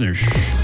嗯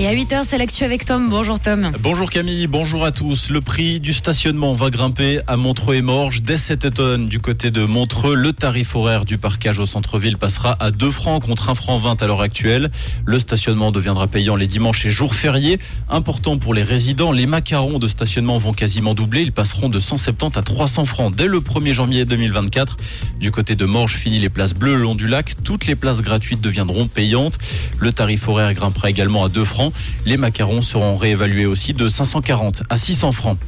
Et à 8h, c'est l'actu avec Tom. Bonjour Tom. Bonjour Camille, bonjour à tous. Le prix du stationnement va grimper à Montreux et Morges dès cet automne. Du côté de Montreux, le tarif horaire du parquage au centre-ville passera à 2 francs contre 1 franc 20 à l'heure actuelle. Le stationnement deviendra payant les dimanches et jours fériés. Important pour les résidents, les macarons de stationnement vont quasiment doubler. Ils passeront de 170 à 300 francs dès le 1er janvier 2024. Du côté de Morges, fini les places bleues le long du lac. Toutes les places gratuites deviendront payantes. Le tarif horaire grimpera également à 2 francs. Les macarons seront réévalués aussi de 540 à 600 francs.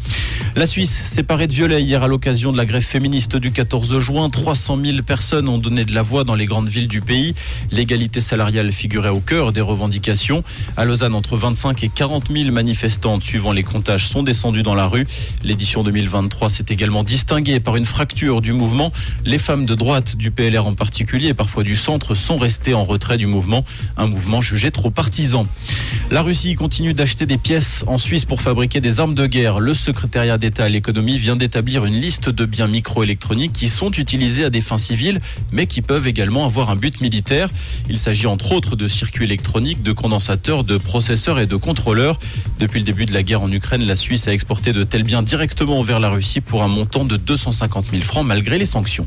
La Suisse s'est parée de violet hier à l'occasion de la grève féministe du 14 juin. 300 000 personnes ont donné de la voix dans les grandes villes du pays. L'égalité salariale figurait au cœur des revendications. À Lausanne, entre 25 et 40 000 manifestantes suivant les comptages sont descendues dans la rue. L'édition 2023 s'est également distinguée par une fracture du mouvement. Les femmes de droite, du PLR en particulier, parfois du centre, sont restées en retrait du mouvement. Un mouvement jugé trop partisan. La Russie continue d'acheter des pièces en Suisse pour fabriquer des armes de guerre. Le secrétariat d'État à l'économie vient d'établir une liste de biens microélectroniques qui sont utilisés à des fins civiles, mais qui peuvent également avoir un but militaire. Il s'agit entre autres de circuits électroniques, de condensateurs, de processeurs et de contrôleurs. Depuis le début de la guerre en Ukraine, la Suisse a exporté de tels biens directement vers la Russie pour un montant de 250 000 francs malgré les sanctions.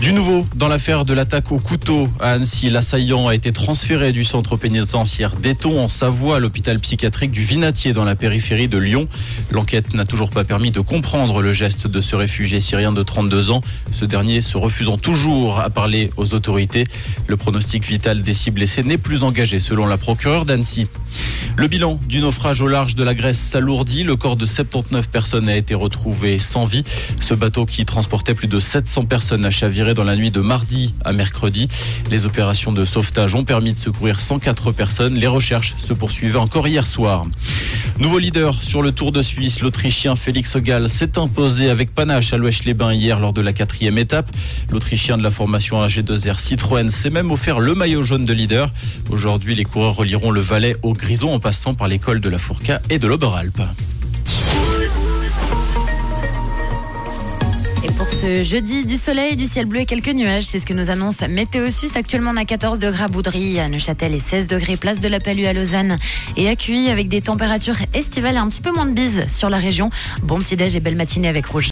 Du nouveau, dans l'affaire de l'attaque au couteau à Annecy, l'assaillant a été transféré du centre pénitentiaire d'Eton en Savoie à l'hôpital psychiatrique du Vinatier dans la périphérie de Lyon. L'enquête n'a toujours pas permis de comprendre le geste de ce réfugié syrien de 32 ans, ce dernier se refusant toujours à parler aux autorités. Le pronostic vital des cibles blessés n'est plus engagé selon la procureure d'Annecy. Le bilan du naufrage au large de la Grèce s'alourdit. Le corps de 79 personnes a été retrouvé sans vie. Ce bateau qui transportait plus de 700 personnes a chaviré dans la nuit de mardi à mercredi. Les opérations de sauvetage ont permis de secourir 104 personnes. Les recherches se poursuivaient encore hier soir. Nouveau leader sur le Tour de Suisse, l'Autrichien Félix Gall s'est imposé avec panache à l'Ouest-les-Bains hier lors de la quatrième étape. L'Autrichien de la formation AG2R Citroën s'est même offert le maillot jaune de leader. Aujourd'hui, les coureurs relieront le Valais au Grison en passant par l'école de la Fourca et de l'Oberalp. Ce jeudi, du soleil, du ciel bleu et quelques nuages, c'est ce que nous annonce Météo Suisse. Actuellement, on a 14 degrés à Boudry, à Neuchâtel et 16 degrés place de la Palue à Lausanne et à avec des températures estivales et un petit peu moins de bise sur la région. Bon petit déj et belle matinée avec Rouge.